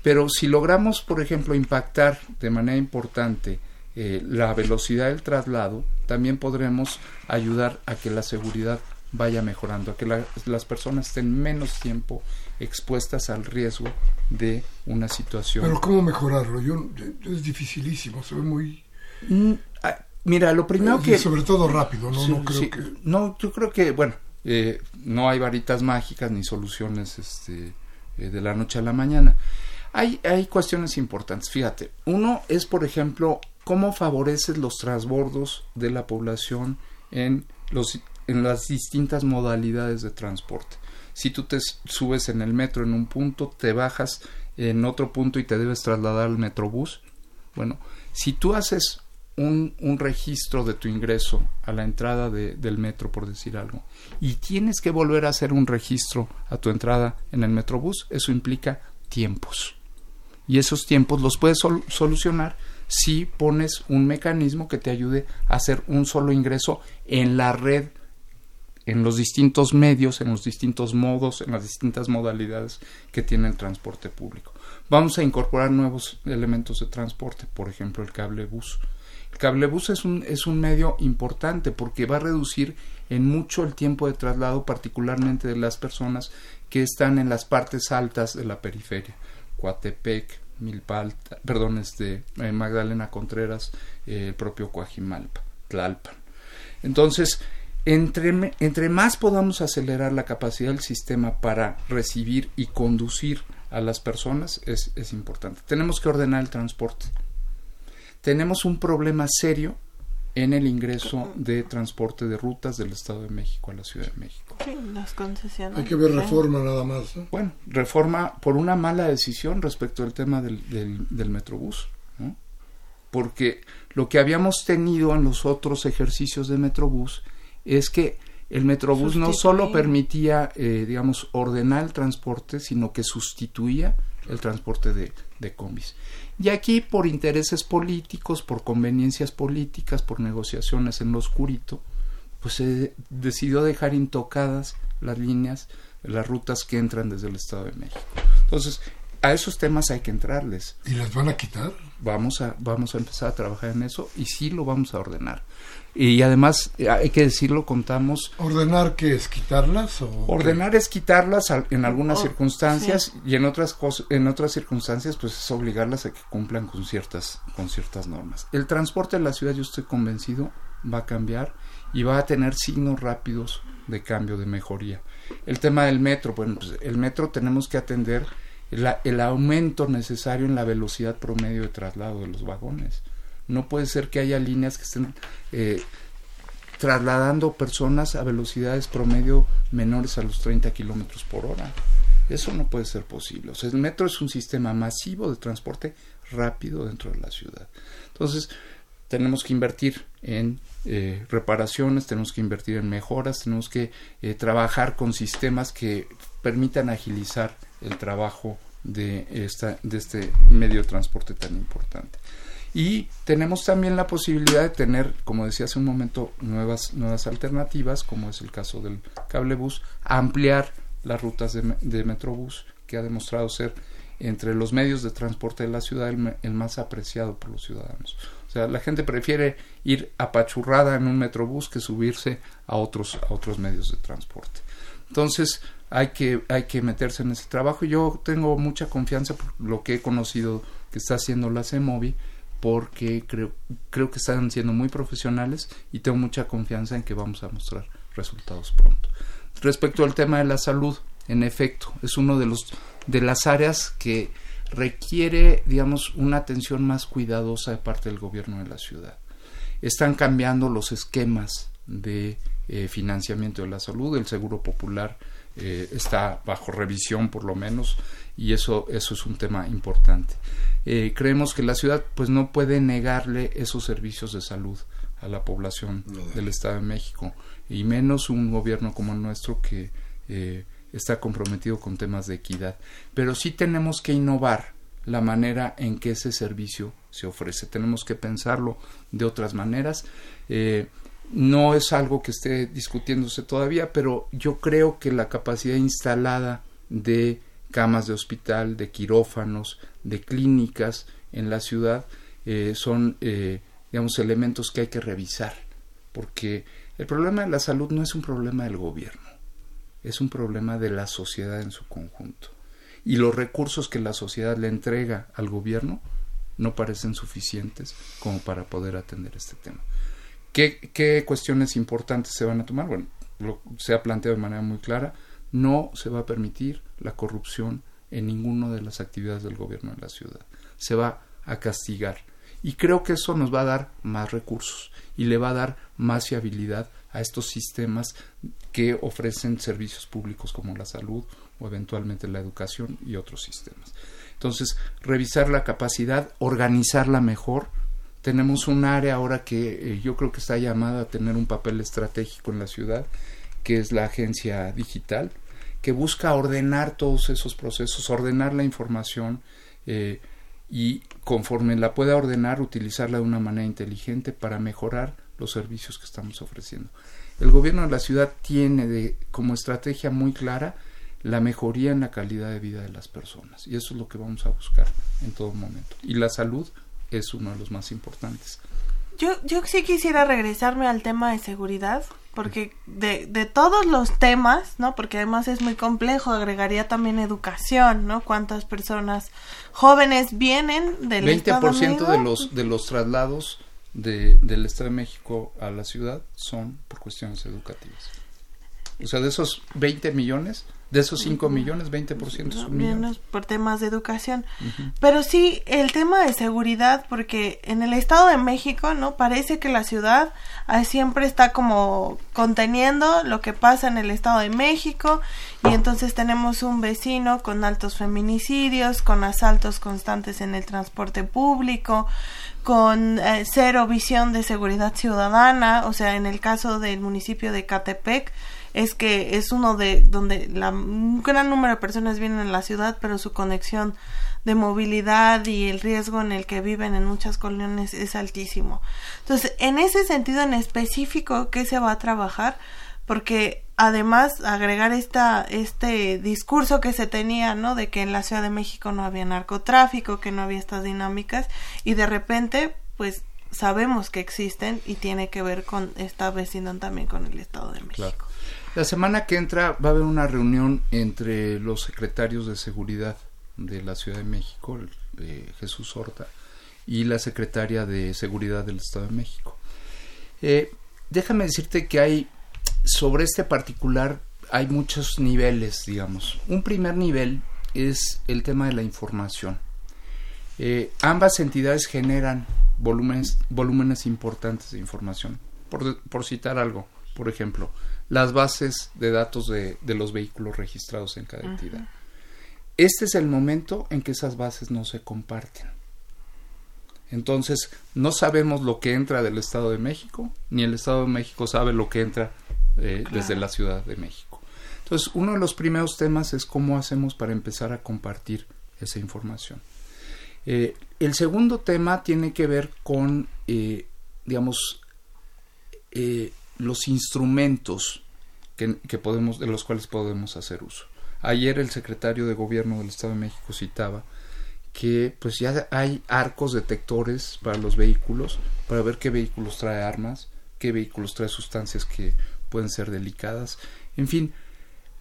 Pero si logramos, por ejemplo, impactar de manera importante eh, la velocidad del traslado, también podremos ayudar a que la seguridad vaya mejorando, a que las personas estén menos tiempo expuestas al riesgo de una situación. Pero ¿cómo mejorarlo? Yo, es dificilísimo, se ve muy... Mm, ah, mira, lo primero que... Sobre todo rápido, ¿no? no, creo que... no yo creo que, bueno, eh, no hay varitas mágicas ni soluciones este, eh, de la noche a la mañana. Hay, hay cuestiones importantes, fíjate. Uno es, por ejemplo, cómo favoreces los transbordos de la población en, los, en las distintas modalidades de transporte. Si tú te subes en el metro en un punto, te bajas en otro punto y te debes trasladar al metrobús. Bueno, si tú haces un, registro de tu ingreso a la entrada de, del metro, por decir algo, y tienes que volver a hacer un registro a tu entrada en el metrobús, eso implica tiempos. Y esos tiempos los puedes solucionar si pones un mecanismo que te ayude a hacer un solo ingreso en la red, en los distintos medios, en los distintos modos, en las distintas modalidades que tiene el transporte público. Vamos a incorporar nuevos elementos de transporte, por ejemplo el cable bus. El cable bus es un, es un medio importante porque va a reducir en mucho el tiempo de traslado, particularmente de las personas que están en las partes altas de la periferia. Coatepec, Milpal, perdón, este, eh, Magdalena Contreras, eh, el propio Coajimalpa, Tlalpan. Entonces, entre, entre más podamos acelerar la capacidad del sistema para recibir y conducir a las personas, es, es importante. Tenemos que ordenar el transporte. Tenemos un problema serio en el ingreso de transporte de rutas del Estado de México a la Ciudad de México. Sí, las concesiones. Hay que ver reforma nada más. Bueno, reforma por una mala decisión respecto al tema del, del, del Metrobús. ¿no? Porque lo que habíamos tenido en los otros ejercicios de Metrobús es que el Metrobús no solo permitía, eh, digamos, ordenar el transporte, sino que sustituía el transporte de, de combis. Y aquí por intereses políticos, por conveniencias políticas, por negociaciones en lo oscurito, pues se decidió dejar intocadas las líneas, las rutas que entran desde el Estado de México. Entonces, a esos temas hay que entrarles. ¿Y las van a quitar? Vamos a, vamos a empezar a trabajar en eso y sí lo vamos a ordenar. Y además, eh, hay que decirlo, contamos... ¿Ordenar qué es? ¿Quitarlas? O ordenar qué? es quitarlas en algunas circunstancias sí. y en otras, en otras circunstancias pues es obligarlas a que cumplan con ciertas, con ciertas normas. El transporte en la ciudad, yo estoy convencido, va a cambiar y va a tener signos rápidos de cambio, de mejoría. El tema del metro, bueno, pues el metro tenemos que atender la, el aumento necesario en la velocidad promedio de traslado de los vagones. No puede ser que haya líneas que estén eh, trasladando personas a velocidades promedio menores a los 30 kilómetros por hora. Eso no puede ser posible. O sea, el metro es un sistema masivo de transporte rápido dentro de la ciudad. Entonces, tenemos que invertir en eh, reparaciones, tenemos que invertir en mejoras, tenemos que eh, trabajar con sistemas que permitan agilizar el trabajo de, esta, de este medio de transporte tan importante. Y tenemos también la posibilidad de tener, como decía hace un momento, nuevas, nuevas alternativas, como es el caso del cablebús, ampliar las rutas de, de Metrobús, que ha demostrado ser entre los medios de transporte de la ciudad el, más apreciado por los ciudadanos. O sea, la gente prefiere ir apachurrada en un Metrobús que subirse a otros, a otros medios de transporte. Entonces, hay que, hay que meterse en ese trabajo. Yo tengo mucha confianza por lo que he conocido que está haciendo la CEMOVI, porque creo, creo que están siendo muy profesionales y tengo mucha confianza en que vamos a mostrar resultados pronto. Respecto al tema de la salud, en efecto, es uno de los de las áreas que requiere, digamos, una atención más cuidadosa de parte del gobierno de la ciudad. Están cambiando los esquemas de eh, financiamiento de la salud, el Seguro Popular eh, está bajo revisión por lo menos y eso, eso es un tema importante. Eh, creemos que la ciudad pues no puede negarle esos servicios de salud a la población del Estado de México y menos un gobierno como el nuestro que eh, está comprometido con temas de equidad. Pero sí tenemos que innovar la manera en que ese servicio se ofrece. Tenemos que pensarlo de otras maneras. Eh, no es algo que esté discutiéndose todavía, pero yo creo que la capacidad instalada de camas de hospital, de quirófanos, de clínicas en la ciudad eh, son, eh, digamos, elementos que hay que revisar, porque el problema de la salud no es un problema del gobierno, es un problema de la sociedad en su conjunto. Y los recursos que la sociedad le entrega al gobierno no parecen suficientes como para poder atender este tema. ¿Qué, cuestiones importantes se van a tomar? Bueno, se ha planteado de manera muy clara, no se va a permitir la corrupción en ninguna de las actividades del gobierno de la ciudad. Se va a castigar. Y creo que eso nos va a dar más recursos y le va a dar más fiabilidad a estos sistemas que ofrecen servicios públicos como la salud o eventualmente la educación y otros sistemas. Entonces, revisar la capacidad, organizarla mejor, tenemos un área ahora que eh, yo creo que está llamada a tener un papel estratégico en la ciudad, que es la agencia digital, que busca ordenar todos esos procesos, ordenar la información eh, y conforme la pueda ordenar, utilizarla de una manera inteligente para mejorar los servicios que estamos ofreciendo. El gobierno de la ciudad tiene de, como estrategia muy clara la mejoría en la calidad de vida de las personas y eso es lo que vamos a buscar en todo momento. Y la salud es uno de los más importantes. Yo, yo sí quisiera regresarme al tema de seguridad, porque de, de todos los temas, ¿no? Porque además es muy complejo, agregaría también educación, ¿no? ¿Cuántas personas jóvenes vienen del 20% Estado de, los, de los traslados de, del Estado de México a la ciudad son por cuestiones educativas. O sea, de esos 20 millones, de esos 5 millones, 20% son menos por temas de educación. Pero sí, el tema de seguridad, porque en el Estado de México, ¿no? Parece que la ciudad ah, siempre está como conteniendo lo que pasa en el Estado de México y entonces tenemos un vecino con altos feminicidios, con asaltos constantes en el transporte público, con eh, cero visión de seguridad ciudadana, o sea, en el caso del municipio de Catepec, es que es uno de donde la, un gran número de personas vienen a la ciudad, pero su conexión de movilidad y el riesgo en el que viven en muchas colonias es altísimo. Entonces, en ese sentido en específico, ¿qué se va a trabajar? Porque además agregar esta este discurso que se tenía, ¿no? De que en la Ciudad de México no había narcotráfico, que no había estas dinámicas y de repente, pues sabemos que existen y tiene que ver con esta vecindad también con el Estado de México. La semana que entra va a haber una reunión entre los secretarios de seguridad de la Ciudad de México, Jesús Horta, y la secretaria de Seguridad del Estado de México. Eh, déjame decirte que hay, sobre este particular, hay muchos niveles, digamos. Un primer nivel es el tema de la información. Eh, ambas entidades generan volúmenes, volúmenes importantes de información. Por, por citar algo, por ejemplo, las bases de datos de, los vehículos registrados en cada entidad. Este es el momento en que esas bases no se comparten. Entonces, no sabemos lo que entra del Estado de México, ni el Estado de México sabe lo que entra eh, desde la Ciudad de México. Entonces, uno de los primeros temas es cómo hacemos para empezar a compartir esa información. Eh, el segundo tema tiene que ver con, eh, digamos, los instrumentos que, podemos, de los cuales podemos hacer uso. Ayer el secretario de Gobierno del Estado de México citaba que pues ya hay arcos detectores para los vehículos para ver qué vehículos trae armas, qué vehículos trae sustancias que pueden ser delicadas. En fin,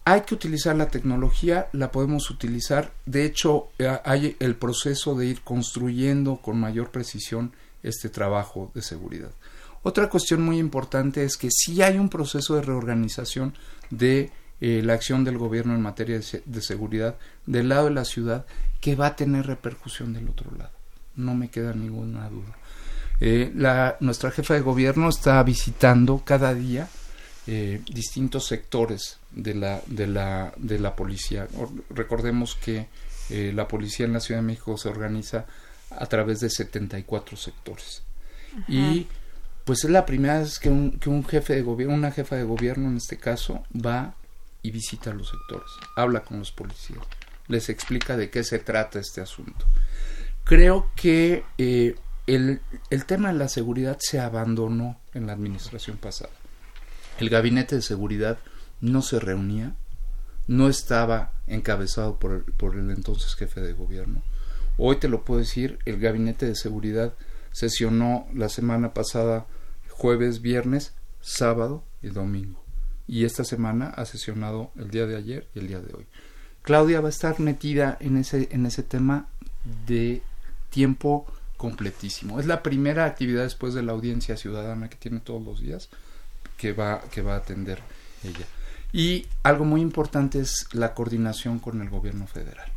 hay que utilizar la tecnología, la podemos utilizar. De hecho, eh, hay el proceso de ir construyendo con mayor precisión este trabajo de seguridad. Otra cuestión muy importante es que sí hay un proceso de reorganización de eh, la acción del gobierno en materia de, seguridad del lado de la ciudad que va a tener repercusión del otro lado. No me queda ninguna duda. Eh, la, nuestra jefa de gobierno está visitando cada día eh, distintos sectores de la, de la, de la policía. Recordemos que eh, la policía en la Ciudad de México se organiza a través de 74 sectores. Y pues es la primera vez que un, que un jefe de gobierno, una jefa de gobierno en este caso, va y visita los sectores, habla con los policías, les explica de qué se trata este asunto. Creo que eh, el, el tema de la seguridad se abandonó en la administración pasada. El gabinete de seguridad no se reunía, no estaba encabezado por el, por el entonces jefe de gobierno. Hoy te lo puedo decir, el gabinete de seguridad sesionó la semana pasada jueves, viernes, sábado y domingo. Y esta semana ha sesionado el día de ayer y el día de hoy. Claudia va a estar metida en ese, en ese tema de tiempo completísimo. Es la primera actividad después de la audiencia ciudadana que tiene todos los días que va, que va a atender ella. Y algo muy importante es la coordinación con el gobierno federal.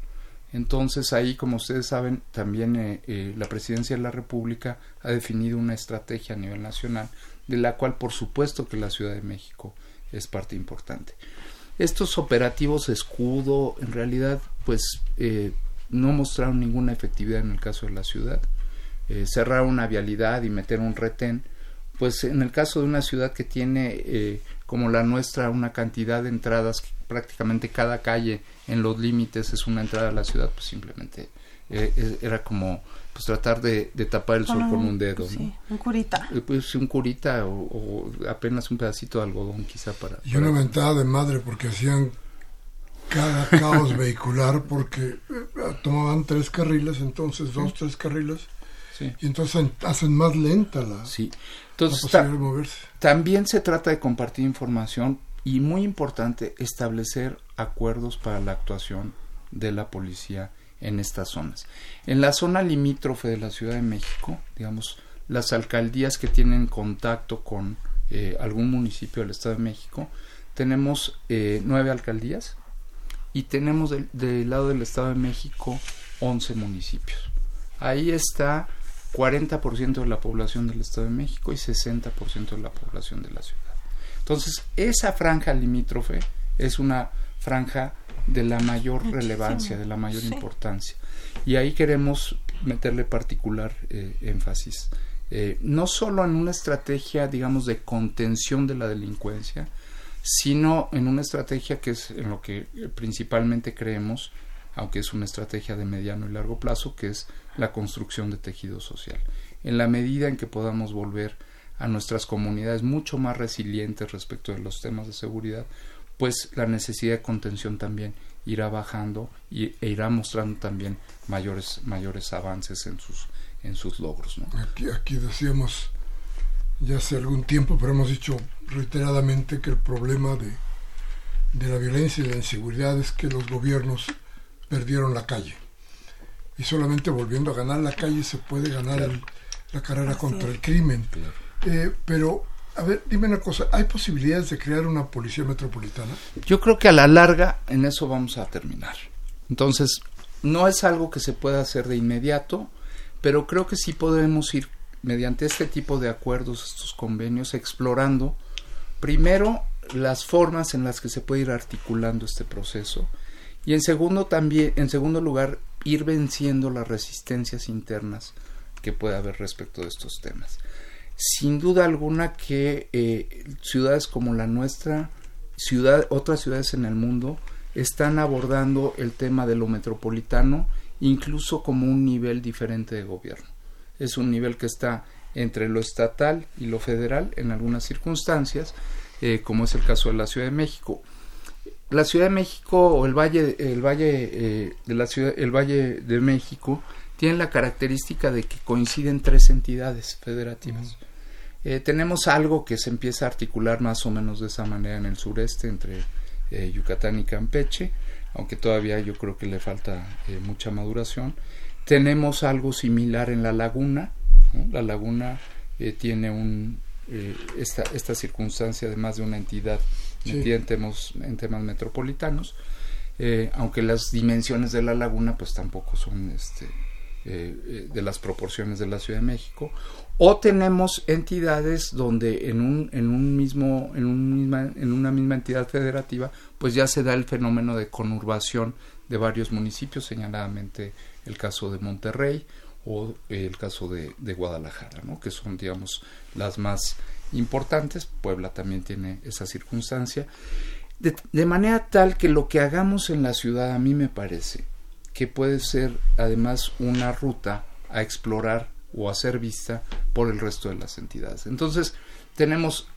Entonces ahí, como ustedes saben, también eh, eh, la Presidencia de la República ha definido una estrategia a nivel nacional, de la cual por supuesto que la Ciudad de México es parte importante. Estos operativos escudo, en realidad, pues eh, no mostraron ninguna efectividad en el caso de la ciudad. cerrar una vialidad y meter un retén, pues en el caso de una ciudad que tiene como la nuestra una cantidad de entradas prácticamente cada calle en los límites es una entrada a la ciudad, pues simplemente eh, era como pues tratar de, tapar el sol con un dedo. Sí, un curita. Eh, pues un curita o, apenas un pedacito de algodón quizá para... Y una ventaja de madre porque hacían cada caos vehicular porque eh, tomaban tres carriles, entonces dos, tres carriles. Sí. Y entonces hacen más lenta la, sí. Entonces. También se trata de compartir información y muy importante establecer acuerdos para la actuación de la policía en estas zonas. En la zona limítrofe de la Ciudad de México, digamos, las alcaldías que tienen contacto con eh, algún municipio del Estado de México, tenemos eh, nueve alcaldías y tenemos del, lado del Estado de México 11 municipios. Ahí está 40% de la población del Estado de México y 60% de la población de la ciudad. Entonces, esa franja limítrofe es una franja de la mayor relevancia, de la mayor importancia. Y ahí queremos meterle particular eh, énfasis. Eh, no solo en una estrategia, digamos, de contención de la delincuencia, sino en una estrategia que es en lo que principalmente creemos, aunque es una estrategia de mediano y largo plazo, que es la construcción de tejido social. En la medida en que podamos volver a nuestras comunidades mucho más resilientes respecto de los temas de seguridad, pues la necesidad de contención también irá bajando y, e irá mostrando también mayores, mayores avances en sus, en sus logros. Aquí, aquí decíamos ya hace algún tiempo, pero hemos dicho reiteradamente que el problema de, de la violencia y la inseguridad es que los gobiernos perdieron la calle. Y solamente volviendo a ganar la calle se puede ganar la carrera contra el crimen. Eh, pero, a ver, dime una cosa, ¿hay posibilidades de crear una policía metropolitana? Yo creo que a la larga en eso vamos a terminar. Entonces, no es algo que se pueda hacer de inmediato, pero creo que sí podemos ir mediante este tipo de acuerdos, estos convenios, explorando primero las formas en las que se puede ir articulando este proceso y en segundo también en segundo lugar ir venciendo las resistencias internas que puede haber respecto de estos temas sin duda alguna que eh, ciudades como la nuestra, ciudad, otras ciudades en el mundo, están abordando el tema de lo metropolitano incluso como un nivel diferente de gobierno. Es un nivel que está entre lo estatal y lo federal en algunas circunstancias, eh, como es el caso de la Ciudad de México. La Ciudad de México o el Valle, el Valle eh, de la Ciudad, el Valle de México tiene la característica de que coinciden tres entidades federativas. Eh, tenemos algo que se empieza a articular más o menos de esa manera en el sureste entre eh, Yucatán y Campeche, aunque todavía yo creo que le falta eh, mucha maduración. Tenemos algo similar en la laguna. La laguna tiene un, esta, esta circunstancia de más de una entidad metida en, temas, en temas metropolitanos. eh, aunque las dimensiones de la laguna pues tampoco son este, eh, eh, de las proporciones de la Ciudad de México. O tenemos entidades donde en un, en un mismo, en, un misma, en una misma entidad federativa, pues ya se da el fenómeno de conurbación de varios municipios, señaladamente el caso de Monterrey o el caso de, de Guadalajara, ¿no? que son, digamos, las más importantes. Puebla también tiene esa circunstancia. De, manera tal que lo que hagamos en la ciudad a mí me parece que puede ser además una ruta a explorar o a ser vista por el resto de las entidades. Entonces, tenemos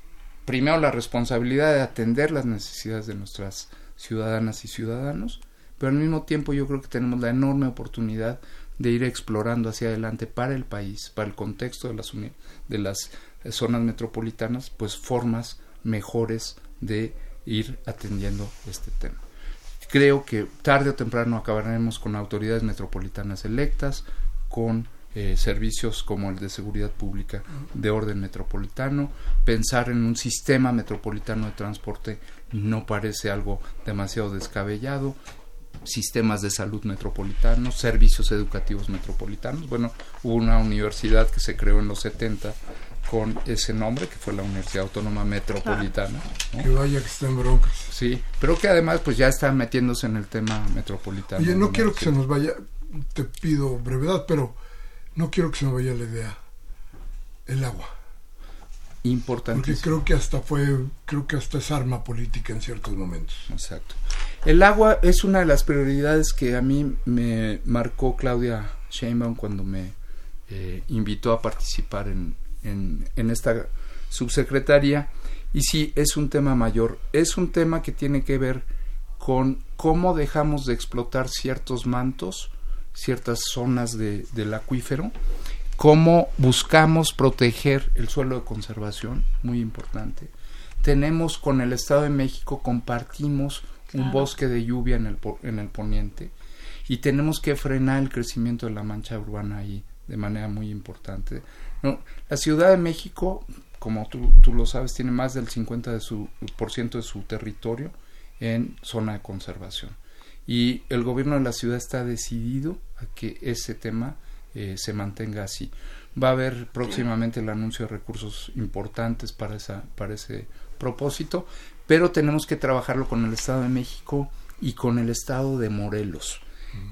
primero la responsabilidad de atender las necesidades de nuestras ciudadanas y ciudadanos, pero al mismo tiempo yo creo que tenemos la enorme oportunidad de ir explorando hacia adelante para el país, para el contexto de las, de las zonas metropolitanas, pues formas mejores de ir atendiendo este tema. Creo que tarde o temprano acabaremos con autoridades metropolitanas electas, con eh, servicios como el de seguridad pública de orden metropolitano. Pensar en un sistema metropolitano de transporte no parece algo demasiado descabellado. Sistemas de salud metropolitanos, servicios educativos metropolitanos. Bueno, hubo una universidad que se creó en los 70 con ese nombre, que fue la Universidad Autónoma Metropolitana. ¿no? Que vaya que estén broncas. Sí, pero que además pues ya está metiéndose en el tema metropolitano. Oye, no quiero que se nos vaya, te pido brevedad, pero no quiero que se me vaya la idea. El agua. Importante. Porque creo que hasta fue, creo que hasta es arma política en ciertos momentos. Exacto. El agua es una de las prioridades que a mí me marcó Claudia Sheinbaum cuando me eh, invitó a participar en, en, en esta subsecretaría. Y sí, es un tema mayor. Es un tema que tiene que ver con cómo dejamos de explotar ciertos mantos, ciertas zonas de, del acuífero, cómo buscamos proteger el suelo de conservación, muy importante. Tenemos con el Estado de México, compartimos claro. un bosque de lluvia en el, en el poniente y tenemos que frenar el crecimiento de la mancha urbana ahí de manera muy importante. No, la Ciudad de México, como tú, tú lo sabes, tiene más del 50% de su, por ciento de su territorio en zona de conservación. Y el gobierno de la ciudad está decidido a que ese tema eh, se mantenga así. Va a haber próximamente el anuncio de recursos importantes para, esa, para ese propósito, pero tenemos que trabajarlo con el Estado de México y con el Estado de Morelos.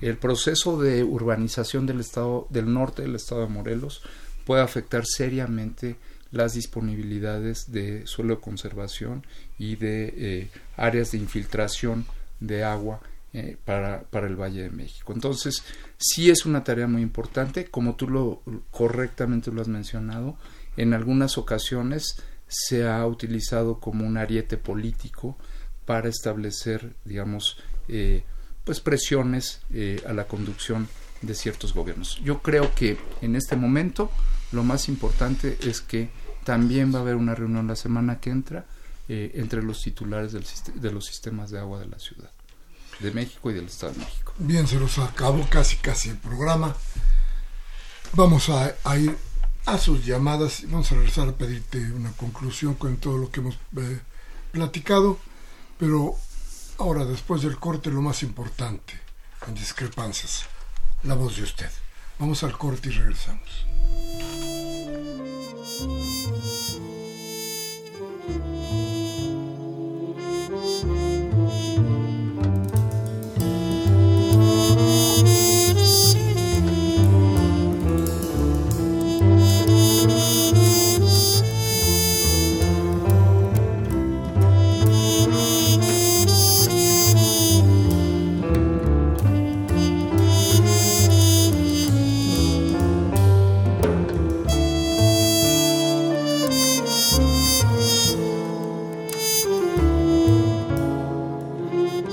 El proceso de urbanización del estado del norte del estado de Morelos puede afectar seriamente las disponibilidades de suelo de conservación y de eh, áreas de infiltración de agua eh, para, para el Valle de México. Entonces, sí es una tarea muy importante, como tú lo correctamente lo has mencionado, en algunas ocasiones se ha utilizado como un ariete político para establecer, digamos, eh, pues presiones a la conducción de ciertos gobiernos. Yo creo que en este momento lo más importante es que también va a haber una reunión la semana que entra eh, entre los titulares del, de los sistemas de agua de la ciudad, de México y del Estado de México. Bien, se nos acabó casi casi el programa. Vamos a, ir a sus llamadas y vamos a regresar a pedirte una conclusión con todo lo que hemos eh, platicado, pero Ahora, después del corte, lo más importante, en discrepancias, la voz de usted. Vamos al corte y regresamos.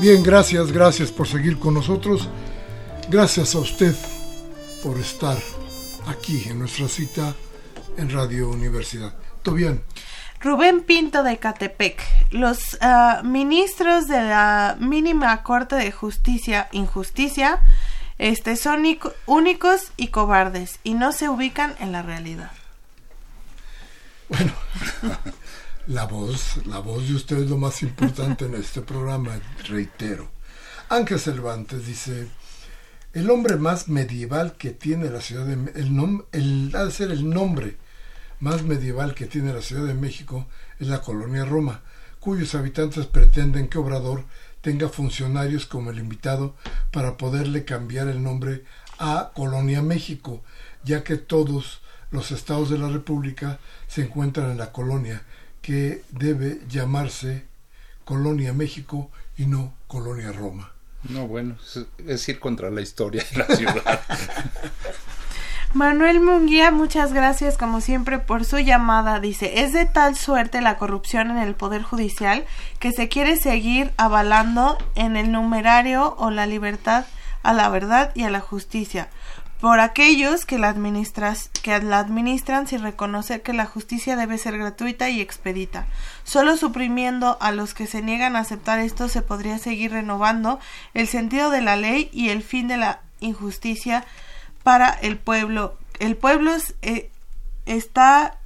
Bien, gracias, gracias por seguir con nosotros. Gracias a usted por estar aquí en nuestra cita en Radio Universidad. ¿Todo bien? Rubén Pinto de Catepec. Los uh, ministros de la mínima Corte de Justicia, Injusticia, este, son únicos y cobardes y no se ubican en la realidad. Bueno, la voz, la voz de usted es lo más importante en este programa, reitero. Ángel Cervantes dice, el hombre más medieval que tiene la ciudad de el, el ha de ser el nombre más medieval que tiene la Ciudad de México es la colonia Roma, cuyos habitantes pretenden que Obrador tenga funcionarios como el invitado para poderle cambiar el nombre a Colonia México, ya que todos los estados de la República se encuentran en la colonia, que debe llamarse Colonia México y no Colonia Roma. No, bueno, es, ir contra la historia de la ciudad. Manuel Munguía, muchas gracias como siempre por su llamada. Dice, es de tal suerte la corrupción en el Poder Judicial que se quiere seguir avalando en el numerario o la libertad a la verdad y a la justicia por aquellos que la, administras, que la administran sin reconocer que la justicia debe ser gratuita y expedita. Solo suprimiendo a los que se niegan a aceptar esto se podría seguir renovando el sentido de la ley y el fin de la injusticia para el pueblo. El pueblo eh, está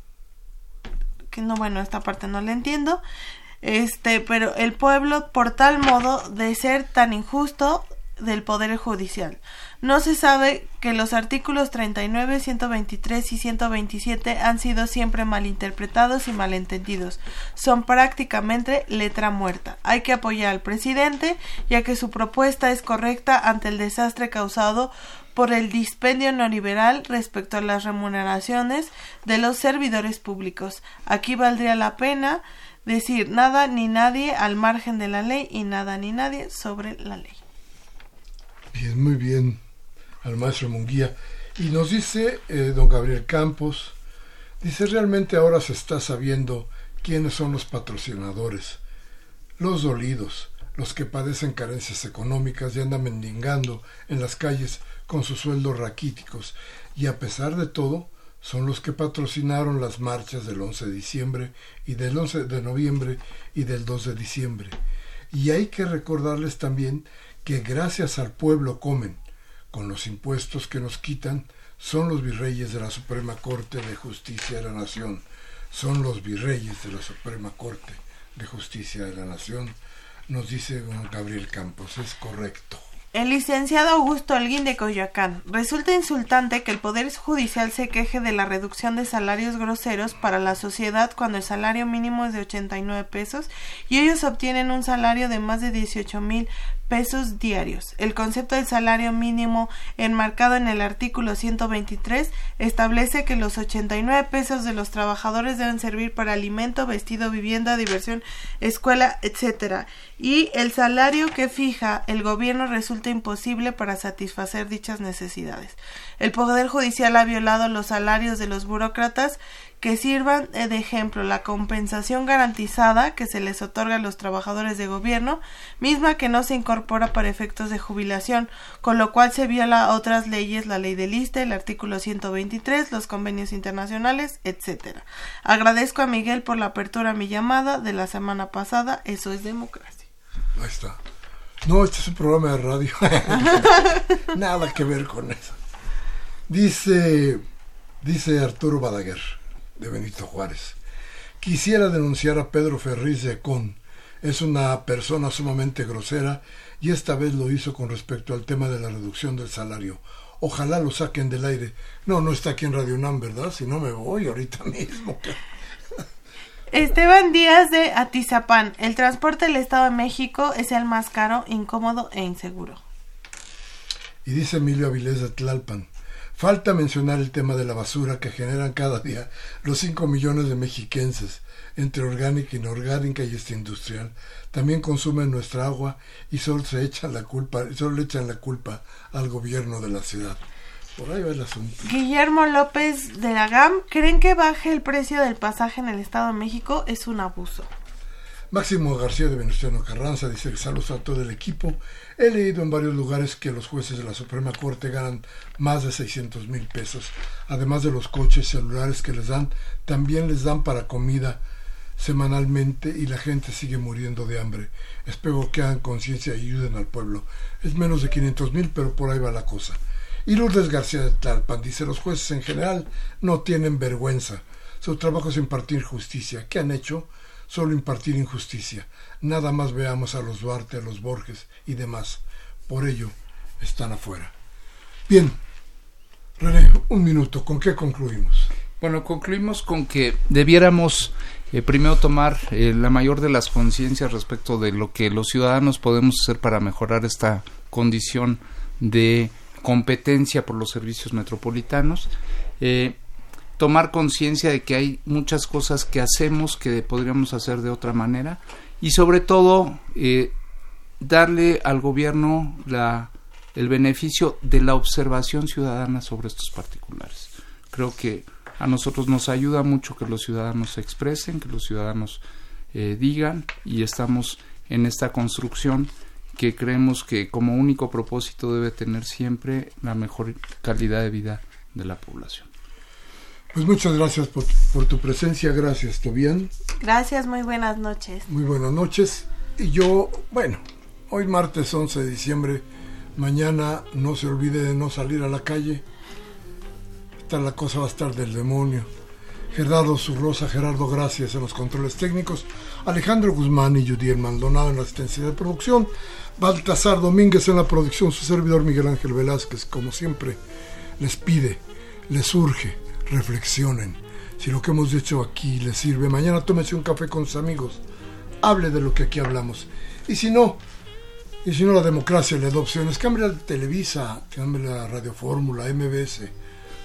que no bueno esta parte no la entiendo este pero el pueblo por tal modo de ser tan injusto del poder judicial no se sabe que los artículos 39, 123 y 127 han sido siempre malinterpretados y malentendidos. Son prácticamente letra muerta. Hay que apoyar al presidente, ya que su propuesta es correcta ante el desastre causado por el dispendio neoliberal respecto a las remuneraciones de los servidores públicos. Aquí valdría la pena decir nada ni nadie al margen de la ley y nada ni nadie sobre la ley. Bien, muy bien al maestro Munguía. Y nos dice eh, don Gabriel Campos, dice, realmente ahora se está sabiendo quiénes son los patrocinadores, los dolidos, los que padecen carencias económicas y andan mendigando en las calles con sus sueldos raquíticos, y a pesar de todo, son los que patrocinaron las marchas del 11 de diciembre y del 11 de noviembre y del 2 de diciembre. Y hay que recordarles también que gracias al pueblo comen, con los impuestos que nos quitan, son los virreyes de la Suprema Corte de Justicia de la Nación, son los virreyes de la Suprema Corte de Justicia de la Nación, nos dice don Gabriel Campos, es correcto. El licenciado Augusto Alguín de Coyoacán. Resulta insultante que el Poder Judicial se queje de la reducción de salarios groseros para la sociedad cuando el salario mínimo es de 89 pesos y ellos obtienen un salario de más de 18 mil pesos diarios. El concepto del salario mínimo enmarcado en el artículo 123 establece que los 89 pesos de los trabajadores deben servir para alimento, vestido, vivienda, diversión, escuela, etc. Y el salario que fija el gobierno resulta imposible para satisfacer dichas necesidades. El Poder Judicial ha violado los salarios de los burócratas que sirvan de ejemplo la compensación garantizada que se les otorga a los trabajadores de gobierno, misma que no se incorpora para efectos de jubilación, con lo cual se viola otras leyes, la ley del ISTE, el artículo 123, los convenios internacionales, etc. Agradezco a Miguel por la apertura a mi llamada de la semana pasada, eso es democracia. Ahí está. No, este es un programa de radio. Nada que ver con eso. Dice, dice Arturo Balaguer de Benito Juárez. Quisiera denunciar a Pedro Ferriz de Con. Es una persona sumamente grosera y esta vez lo hizo con respecto al tema de la reducción del salario. Ojalá lo saquen del aire. No, no está aquí en Radio Nam, ¿verdad? Si no me voy ahorita mismo. Esteban Díaz de Atizapán. El transporte del Estado de México es el más caro, incómodo e inseguro. Y dice Emilio Avilés de Tlalpan. Falta mencionar el tema de la basura que generan cada día los 5 millones de mexiquenses, entre orgánica, inorgánica y este industrial. También consumen nuestra agua y solo se echan la culpa, solo le echan la culpa al gobierno de la ciudad. Por ahí va el asunto. Guillermo López de la GAM, ¿creen que baje el precio del pasaje en el Estado de México? Es un abuso. Máximo García de Venustiano Carranza dice que saludos a todo el equipo. He leído en varios lugares que los jueces de la Suprema Corte ganan más de 600 mil pesos. Además de los coches celulares que les dan, también les dan para comida semanalmente y la gente sigue muriendo de hambre. Espero que hagan conciencia y ayuden al pueblo. Es menos de 500 mil, pero por ahí va la cosa. Y Lourdes García de Tlalpan dice, los jueces en general no tienen vergüenza. Su trabajo es impartir justicia. ¿Qué han hecho? Solo impartir injusticia. Nada más veamos a los Duarte, a los Borges y demás. por ello están afuera. Bien, René, un minuto, ¿con qué concluimos? Bueno, concluimos con que debiéramos eh, primero tomar eh, la mayor de las conciencias respecto de lo que los ciudadanos podemos hacer para mejorar esta condición de competencia por los servicios metropolitanos. Eh, tomar conciencia de que hay muchas cosas que hacemos que podríamos hacer de otra manera y sobre todo darle al gobierno la, el beneficio de la observación ciudadana sobre estos particulares. Creo que a nosotros nos ayuda mucho que los ciudadanos se expresen, que los ciudadanos eh, digan y estamos en esta construcción que creemos que como único propósito debe tener siempre la mejor calidad de vida de la población. Pues muchas gracias por, por tu presencia, gracias Tobián. Gracias, muy buenas noches. Muy buenas noches. Y yo, bueno, hoy martes 11 de diciembre, mañana no se olvide de no salir a la calle la cosa va a estar del demonio. Gerardo Zurrosa, Gerardo Gracias en los controles técnicos, Alejandro Guzmán y Judiel Maldonado en la asistencia de producción, Baltasar Domínguez en la producción, su servidor Miguel Ángel Velázquez, como siempre, les pide, les urge, reflexionen. Si lo que hemos dicho aquí les sirve, mañana tómese un café con sus amigos, hable de lo que aquí hablamos. Y si no, y si no la democracia le da opciones, cambie a Televisa, cambie la Radio Fórmula, MBS,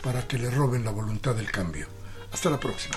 para que le roben la voluntad del cambio. Hasta la próxima.